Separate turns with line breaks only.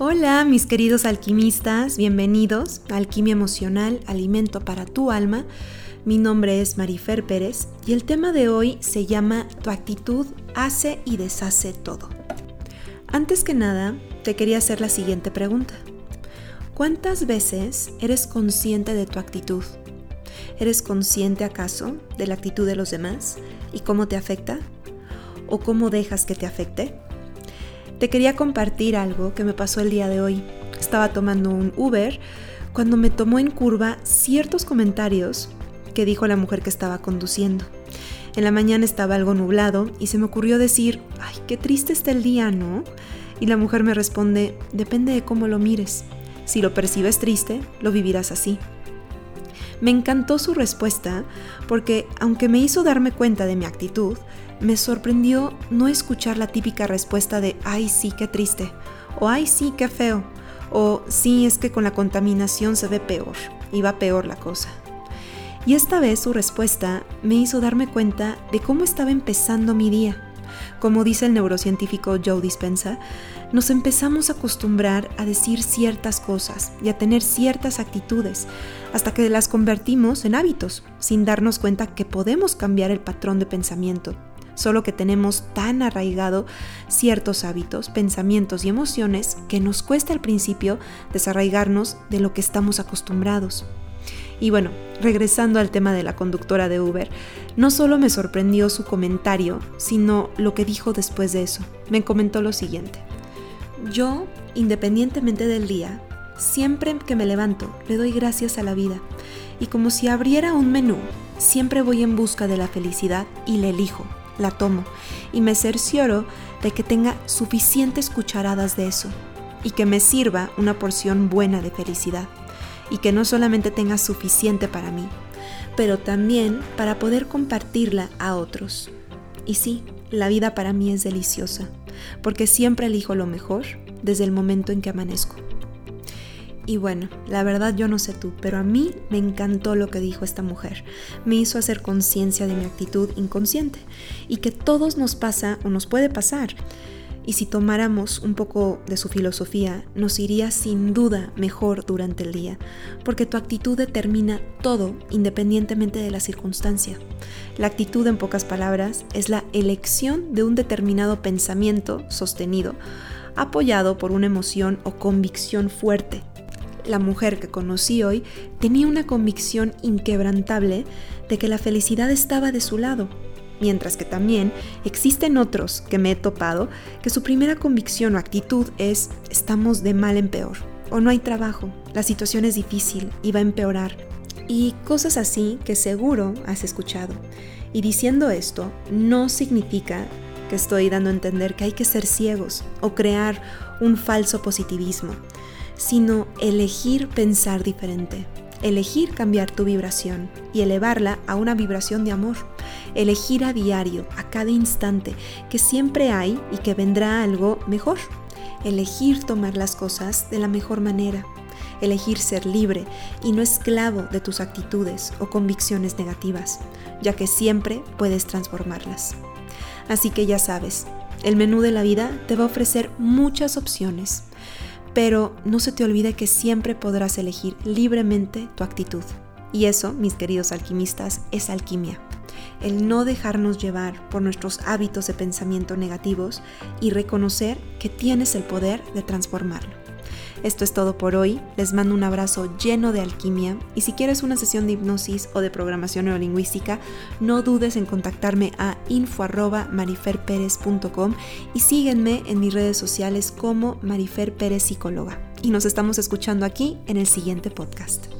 Hola mis queridos alquimistas, bienvenidos a Alquimia Emocional, Alimento para tu alma. Mi nombre es Marifer Pérez y el tema de hoy se llama Tu actitud hace y deshace todo. Antes que nada, te quería hacer la siguiente pregunta. ¿Cuántas veces eres consciente de tu actitud? ¿Eres consciente acaso de la actitud de los demás y cómo te afecta? ¿O cómo dejas que te afecte? Te quería compartir algo que me pasó el día de hoy. Estaba tomando un Uber cuando me tomó en curva ciertos comentarios que dijo la mujer que estaba conduciendo. En la mañana estaba algo nublado y se me ocurrió decir, ay, qué triste está el día, ¿no? Y la mujer me responde, depende de cómo lo mires. Si lo percibes triste, lo vivirás así. Me encantó su respuesta porque, aunque me hizo darme cuenta de mi actitud, me sorprendió no escuchar la típica respuesta de ay sí, qué triste, o ay sí, qué feo, o sí, es que con la contaminación se ve peor, y va peor la cosa. Y esta vez su respuesta me hizo darme cuenta de cómo estaba empezando mi día. Como dice el neurocientífico Joe Dispensa, nos empezamos a acostumbrar a decir ciertas cosas y a tener ciertas actitudes hasta que las convertimos en hábitos, sin darnos cuenta que podemos cambiar el patrón de pensamiento solo que tenemos tan arraigado ciertos hábitos, pensamientos y emociones que nos cuesta al principio desarraigarnos de lo que estamos acostumbrados. Y bueno, regresando al tema de la conductora de Uber, no solo me sorprendió su comentario, sino lo que dijo después de eso. Me comentó lo siguiente. Yo, independientemente del día, siempre que me levanto, le doy gracias a la vida. Y como si abriera un menú, siempre voy en busca de la felicidad y la elijo la tomo y me cercioro de que tenga suficientes cucharadas de eso y que me sirva una porción buena de felicidad y que no solamente tenga suficiente para mí, pero también para poder compartirla a otros. Y sí, la vida para mí es deliciosa, porque siempre elijo lo mejor desde el momento en que amanezco. Y bueno, la verdad yo no sé tú, pero a mí me encantó lo que dijo esta mujer. Me hizo hacer conciencia de mi actitud inconsciente y que todos nos pasa o nos puede pasar. Y si tomáramos un poco de su filosofía, nos iría sin duda mejor durante el día, porque tu actitud determina todo independientemente de la circunstancia. La actitud, en pocas palabras, es la elección de un determinado pensamiento sostenido, apoyado por una emoción o convicción fuerte la mujer que conocí hoy tenía una convicción inquebrantable de que la felicidad estaba de su lado, mientras que también existen otros que me he topado que su primera convicción o actitud es estamos de mal en peor, o no hay trabajo, la situación es difícil y va a empeorar, y cosas así que seguro has escuchado. Y diciendo esto, no significa que estoy dando a entender que hay que ser ciegos o crear un falso positivismo sino elegir pensar diferente, elegir cambiar tu vibración y elevarla a una vibración de amor, elegir a diario, a cada instante, que siempre hay y que vendrá algo mejor, elegir tomar las cosas de la mejor manera, elegir ser libre y no esclavo de tus actitudes o convicciones negativas, ya que siempre puedes transformarlas. Así que ya sabes, el menú de la vida te va a ofrecer muchas opciones pero no se te olvide que siempre podrás elegir libremente tu actitud. Y eso, mis queridos alquimistas, es alquimia. El no dejarnos llevar por nuestros hábitos de pensamiento negativos y reconocer que tienes el poder de transformarlo. Esto es todo por hoy. Les mando un abrazo lleno de alquimia y si quieres una sesión de hipnosis o de programación neurolingüística, no dudes en contactarme a info@mariferperez.com y síguenme en mis redes sociales como Marifer Psicóloga. Y nos estamos escuchando aquí en el siguiente podcast.